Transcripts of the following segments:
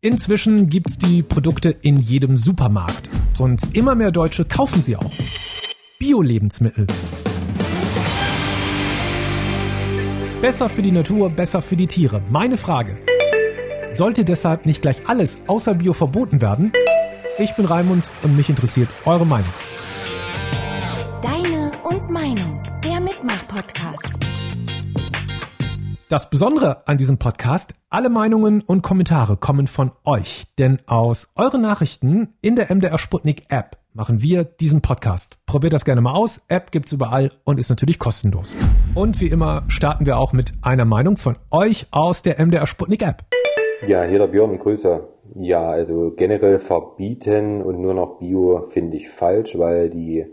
Inzwischen gibt's die Produkte in jedem Supermarkt. Und immer mehr Deutsche kaufen sie auch. Bio-Lebensmittel. Besser für die Natur, besser für die Tiere. Meine Frage. Sollte deshalb nicht gleich alles außer Bio verboten werden? Ich bin Raimund und mich interessiert eure Meinung. Deine und Meinung. Der Mitmach-Podcast. Das Besondere an diesem Podcast, alle Meinungen und Kommentare kommen von euch, denn aus euren Nachrichten in der MDR Sputnik App machen wir diesen Podcast. Probiert das gerne mal aus. App gibt's überall und ist natürlich kostenlos. Und wie immer starten wir auch mit einer Meinung von euch aus der MDR Sputnik App. Ja, hier der Björn, Grüße. Ja, also generell verbieten und nur noch Bio finde ich falsch, weil die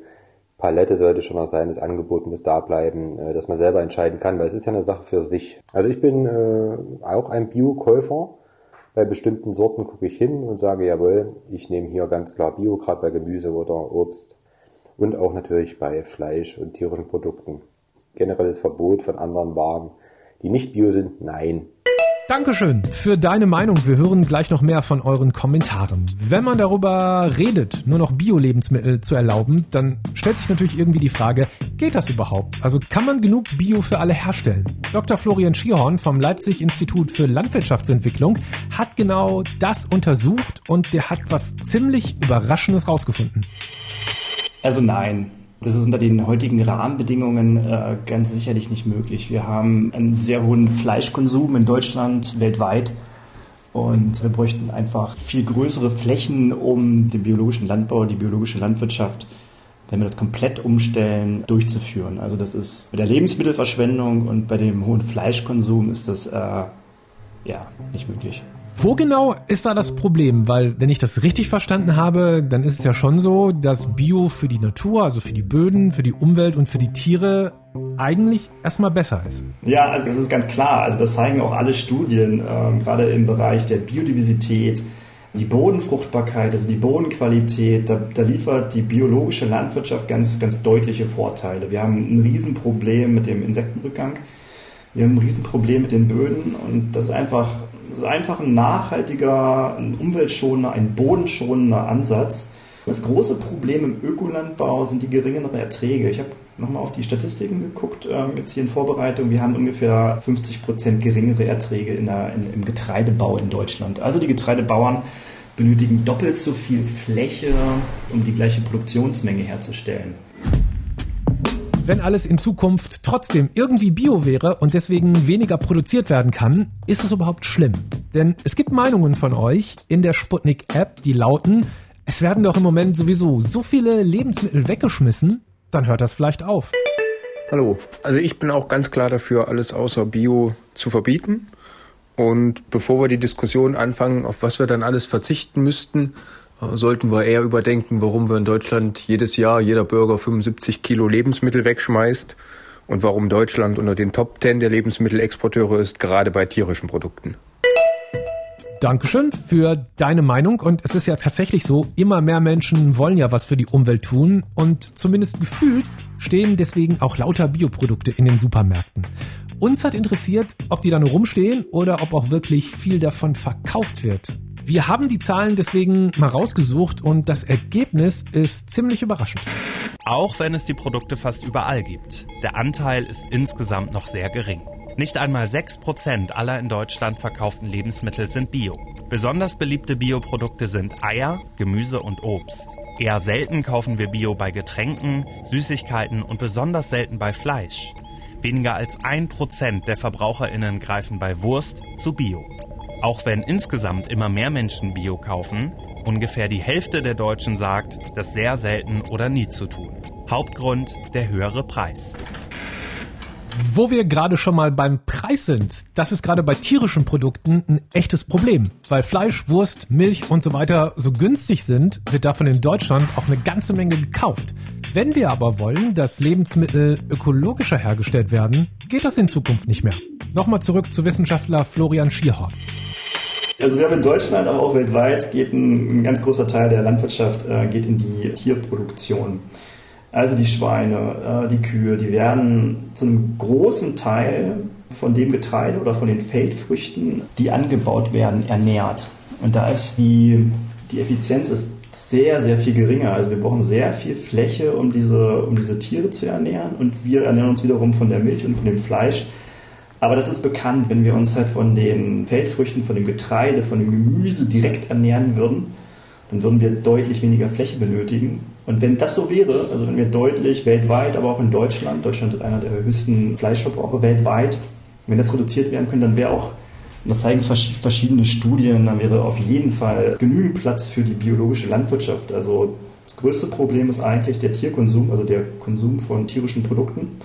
Palette sollte schon noch sein, das Angebot muss da bleiben, äh, dass man selber entscheiden kann, weil es ist ja eine Sache für sich. Also ich bin äh, auch ein Bio-Käufer. Bei bestimmten Sorten gucke ich hin und sage, jawohl, ich nehme hier ganz klar Bio, gerade bei Gemüse oder Obst und auch natürlich bei Fleisch und tierischen Produkten. Generelles Verbot von anderen Waren, die nicht Bio sind, nein. Dankeschön für deine Meinung. Wir hören gleich noch mehr von euren Kommentaren. Wenn man darüber redet, nur noch Bio-Lebensmittel zu erlauben, dann stellt sich natürlich irgendwie die Frage, geht das überhaupt? Also kann man genug Bio für alle herstellen? Dr. Florian Schierhorn vom Leipzig Institut für Landwirtschaftsentwicklung hat genau das untersucht und der hat was ziemlich Überraschendes rausgefunden. Also nein, das ist unter den heutigen Rahmenbedingungen äh, ganz sicherlich nicht möglich. Wir haben einen sehr hohen Fleischkonsum in Deutschland, weltweit. Und wir bräuchten einfach viel größere Flächen, um den biologischen Landbau, die biologische Landwirtschaft, wenn wir das komplett umstellen, durchzuführen. Also das ist bei der Lebensmittelverschwendung und bei dem hohen Fleischkonsum ist das äh, ja nicht möglich. Wo genau ist da das Problem? Weil, wenn ich das richtig verstanden habe, dann ist es ja schon so, dass Bio für die Natur, also für die Böden, für die Umwelt und für die Tiere eigentlich erstmal besser ist. Ja, also das ist ganz klar. Also das zeigen auch alle Studien, äh, gerade im Bereich der Biodiversität, die Bodenfruchtbarkeit, also die Bodenqualität, da, da, liefert die biologische Landwirtschaft ganz, ganz deutliche Vorteile. Wir haben ein Riesenproblem mit dem Insektenrückgang. Wir haben ein Riesenproblem mit den Böden und das ist einfach das ist einfach ein nachhaltiger, ein umweltschonender, ein bodenschonender Ansatz. Das große Problem im Ökolandbau sind die geringeren Erträge. Ich habe nochmal auf die Statistiken geguckt, ähm, jetzt hier in Vorbereitung. Wir haben ungefähr 50 Prozent geringere Erträge in der, in, im Getreidebau in Deutschland. Also die Getreidebauern benötigen doppelt so viel Fläche, um die gleiche Produktionsmenge herzustellen wenn alles in Zukunft trotzdem irgendwie bio wäre und deswegen weniger produziert werden kann, ist es überhaupt schlimm? Denn es gibt Meinungen von euch in der Sputnik-App, die lauten, es werden doch im Moment sowieso so viele Lebensmittel weggeschmissen, dann hört das vielleicht auf. Hallo, also ich bin auch ganz klar dafür, alles außer Bio zu verbieten. Und bevor wir die Diskussion anfangen, auf was wir dann alles verzichten müssten, sollten wir eher überdenken, warum wir in Deutschland jedes Jahr jeder Bürger 75 Kilo Lebensmittel wegschmeißt und warum Deutschland unter den Top 10 der Lebensmittelexporteure ist, gerade bei tierischen Produkten. Dankeschön für deine Meinung. Und es ist ja tatsächlich so, immer mehr Menschen wollen ja was für die Umwelt tun. Und zumindest gefühlt stehen deswegen auch lauter Bioprodukte in den Supermärkten. Uns hat interessiert, ob die da nur rumstehen oder ob auch wirklich viel davon verkauft wird. Wir haben die Zahlen deswegen mal rausgesucht und das Ergebnis ist ziemlich überraschend. Auch wenn es die Produkte fast überall gibt, der Anteil ist insgesamt noch sehr gering. Nicht einmal 6% aller in Deutschland verkauften Lebensmittel sind Bio. Besonders beliebte Bioprodukte sind Eier, Gemüse und Obst. Eher selten kaufen wir Bio bei Getränken, Süßigkeiten und besonders selten bei Fleisch. Weniger als 1% der Verbraucherinnen greifen bei Wurst zu Bio. Auch wenn insgesamt immer mehr Menschen Bio kaufen, ungefähr die Hälfte der Deutschen sagt, das sehr selten oder nie zu tun. Hauptgrund der höhere Preis. Wo wir gerade schon mal beim Preis sind, das ist gerade bei tierischen Produkten ein echtes Problem. Weil Fleisch, Wurst, Milch und so weiter so günstig sind, wird davon in Deutschland auch eine ganze Menge gekauft. Wenn wir aber wollen, dass Lebensmittel ökologischer hergestellt werden, geht das in Zukunft nicht mehr. Nochmal zurück zu Wissenschaftler Florian Schierhorn. Also wir haben in Deutschland, aber auch weltweit geht ein, ein ganz großer Teil der Landwirtschaft äh, geht in die Tierproduktion. Also die Schweine, äh, die Kühe, die werden zu einem großen Teil von dem Getreide oder von den Feldfrüchten, die angebaut werden, ernährt. Und da ist die, die Effizienz ist sehr, sehr viel geringer. Also wir brauchen sehr viel Fläche, um diese, um diese Tiere zu ernähren. Und wir ernähren uns wiederum von der Milch und von dem Fleisch. Aber das ist bekannt, wenn wir uns halt von den Feldfrüchten, von dem Getreide, von dem Gemüse direkt ernähren würden, dann würden wir deutlich weniger Fläche benötigen. Und wenn das so wäre, also wenn wir deutlich weltweit, aber auch in Deutschland, Deutschland hat einer der höchsten Fleischverbraucher weltweit, wenn das reduziert werden könnte, dann wäre auch, das zeigen verschiedene Studien, dann wäre auf jeden Fall genügend Platz für die biologische Landwirtschaft. Also das größte Problem ist eigentlich der Tierkonsum, also der Konsum von tierischen Produkten.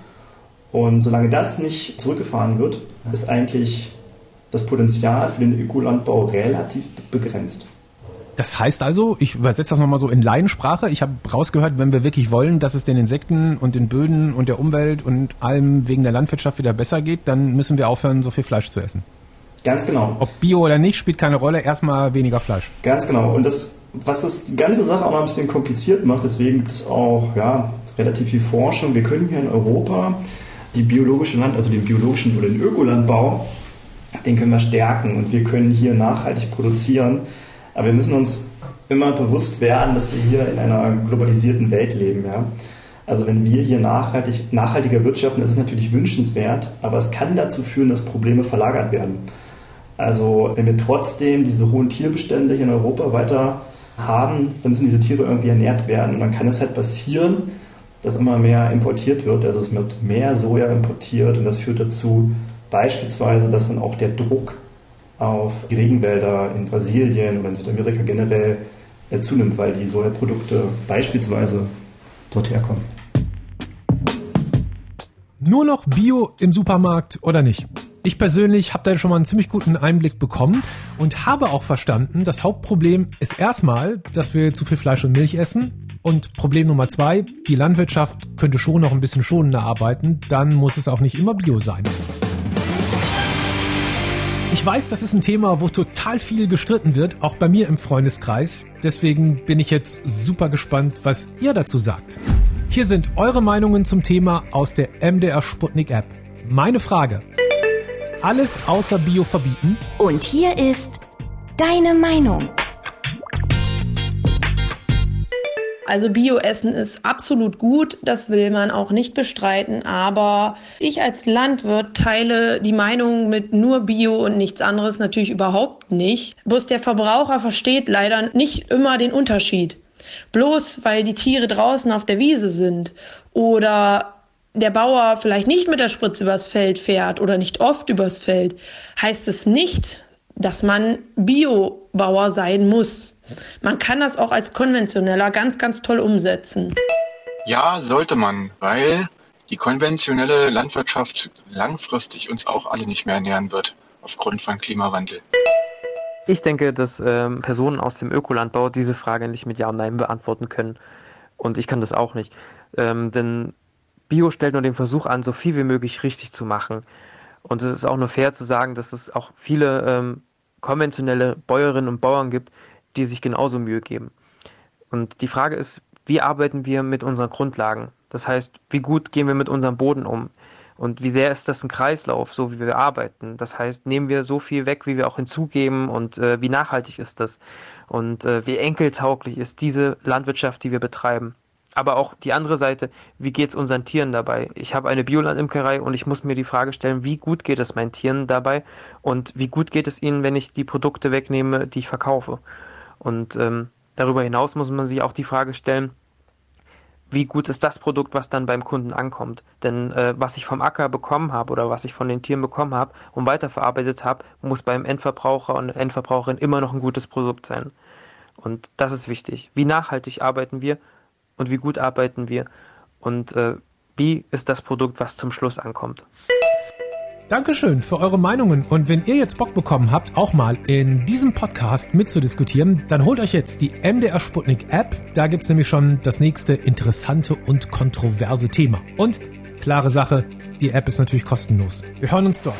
Und solange das nicht zurückgefahren wird, ist eigentlich das Potenzial für den Ökolandbau relativ begrenzt. Das heißt also, ich übersetze das nochmal so in Laiensprache. Ich habe rausgehört, wenn wir wirklich wollen, dass es den Insekten und den Böden und der Umwelt und allem wegen der Landwirtschaft wieder besser geht, dann müssen wir aufhören, so viel Fleisch zu essen. Ganz genau. Ob Bio oder nicht, spielt keine Rolle. Erstmal weniger Fleisch. Ganz genau. Und das, was das die ganze Sache auch noch ein bisschen kompliziert macht, deswegen gibt es auch ja, relativ viel Forschung. Wir können hier in Europa die biologische Land, also den biologischen oder den Ökolandbau, den können wir stärken und wir können hier nachhaltig produzieren aber wir müssen uns immer bewusst werden, dass wir hier in einer globalisierten Welt leben. Ja? Also wenn wir hier nachhaltig, nachhaltiger wirtschaften, das ist natürlich wünschenswert, aber es kann dazu führen, dass Probleme verlagert werden. Also wenn wir trotzdem diese hohen Tierbestände hier in Europa weiter haben, dann müssen diese Tiere irgendwie ernährt werden. Und dann kann es halt passieren, dass immer mehr importiert wird. Also es wird mehr Soja importiert und das führt dazu beispielsweise, dass dann auch der Druck auf die Regenwälder in Brasilien oder in Südamerika generell äh, zunimmt, weil die Sojaprodukte beispielsweise dort herkommen. Nur noch Bio im Supermarkt oder nicht? Ich persönlich habe da schon mal einen ziemlich guten Einblick bekommen und habe auch verstanden, das Hauptproblem ist erstmal, dass wir zu viel Fleisch und Milch essen. Und Problem Nummer zwei, die Landwirtschaft könnte schon noch ein bisschen schonender arbeiten, dann muss es auch nicht immer Bio sein. Ich weiß, das ist ein Thema, wo total viel gestritten wird, auch bei mir im Freundeskreis. Deswegen bin ich jetzt super gespannt, was ihr dazu sagt. Hier sind eure Meinungen zum Thema aus der MDR Sputnik App. Meine Frage. Alles außer Bio verbieten? Und hier ist deine Meinung. Also Bioessen ist absolut gut, das will man auch nicht bestreiten, aber ich als Landwirt teile die Meinung mit nur Bio und nichts anderes natürlich überhaupt nicht. Bloß der Verbraucher versteht leider nicht immer den Unterschied. Bloß weil die Tiere draußen auf der Wiese sind oder der Bauer vielleicht nicht mit der Spritze übers Feld fährt oder nicht oft übers Feld, heißt es nicht, dass man Biobauer sein muss. Man kann das auch als konventioneller ganz, ganz toll umsetzen. Ja, sollte man, weil die konventionelle Landwirtschaft langfristig uns auch alle nicht mehr ernähren wird, aufgrund von Klimawandel. Ich denke, dass ähm, Personen aus dem Ökolandbau diese Frage nicht mit Ja und Nein beantworten können. Und ich kann das auch nicht. Ähm, denn Bio stellt nur den Versuch an, so viel wie möglich richtig zu machen. Und es ist auch nur fair zu sagen, dass es auch viele ähm, konventionelle Bäuerinnen und Bauern gibt, die sich genauso Mühe geben. Und die Frage ist, wie arbeiten wir mit unseren Grundlagen? Das heißt, wie gut gehen wir mit unserem Boden um? Und wie sehr ist das ein Kreislauf, so wie wir arbeiten? Das heißt, nehmen wir so viel weg, wie wir auch hinzugeben und äh, wie nachhaltig ist das? Und äh, wie enkeltauglich ist diese Landwirtschaft, die wir betreiben? Aber auch die andere Seite, wie geht es unseren Tieren dabei? Ich habe eine Biolandimkerei und ich muss mir die Frage stellen, wie gut geht es meinen Tieren dabei und wie gut geht es ihnen, wenn ich die Produkte wegnehme, die ich verkaufe? Und ähm, darüber hinaus muss man sich auch die Frage stellen, wie gut ist das Produkt, was dann beim Kunden ankommt? Denn äh, was ich vom Acker bekommen habe oder was ich von den Tieren bekommen habe und weiterverarbeitet habe, muss beim Endverbraucher und Endverbraucherin immer noch ein gutes Produkt sein. Und das ist wichtig. Wie nachhaltig arbeiten wir und wie gut arbeiten wir und äh, wie ist das Produkt, was zum Schluss ankommt. Dankeschön für eure Meinungen. Und wenn ihr jetzt Bock bekommen habt, auch mal in diesem Podcast mitzudiskutieren, dann holt euch jetzt die MDR Sputnik App. Da gibt es nämlich schon das nächste interessante und kontroverse Thema. Und klare Sache, die App ist natürlich kostenlos. Wir hören uns dort.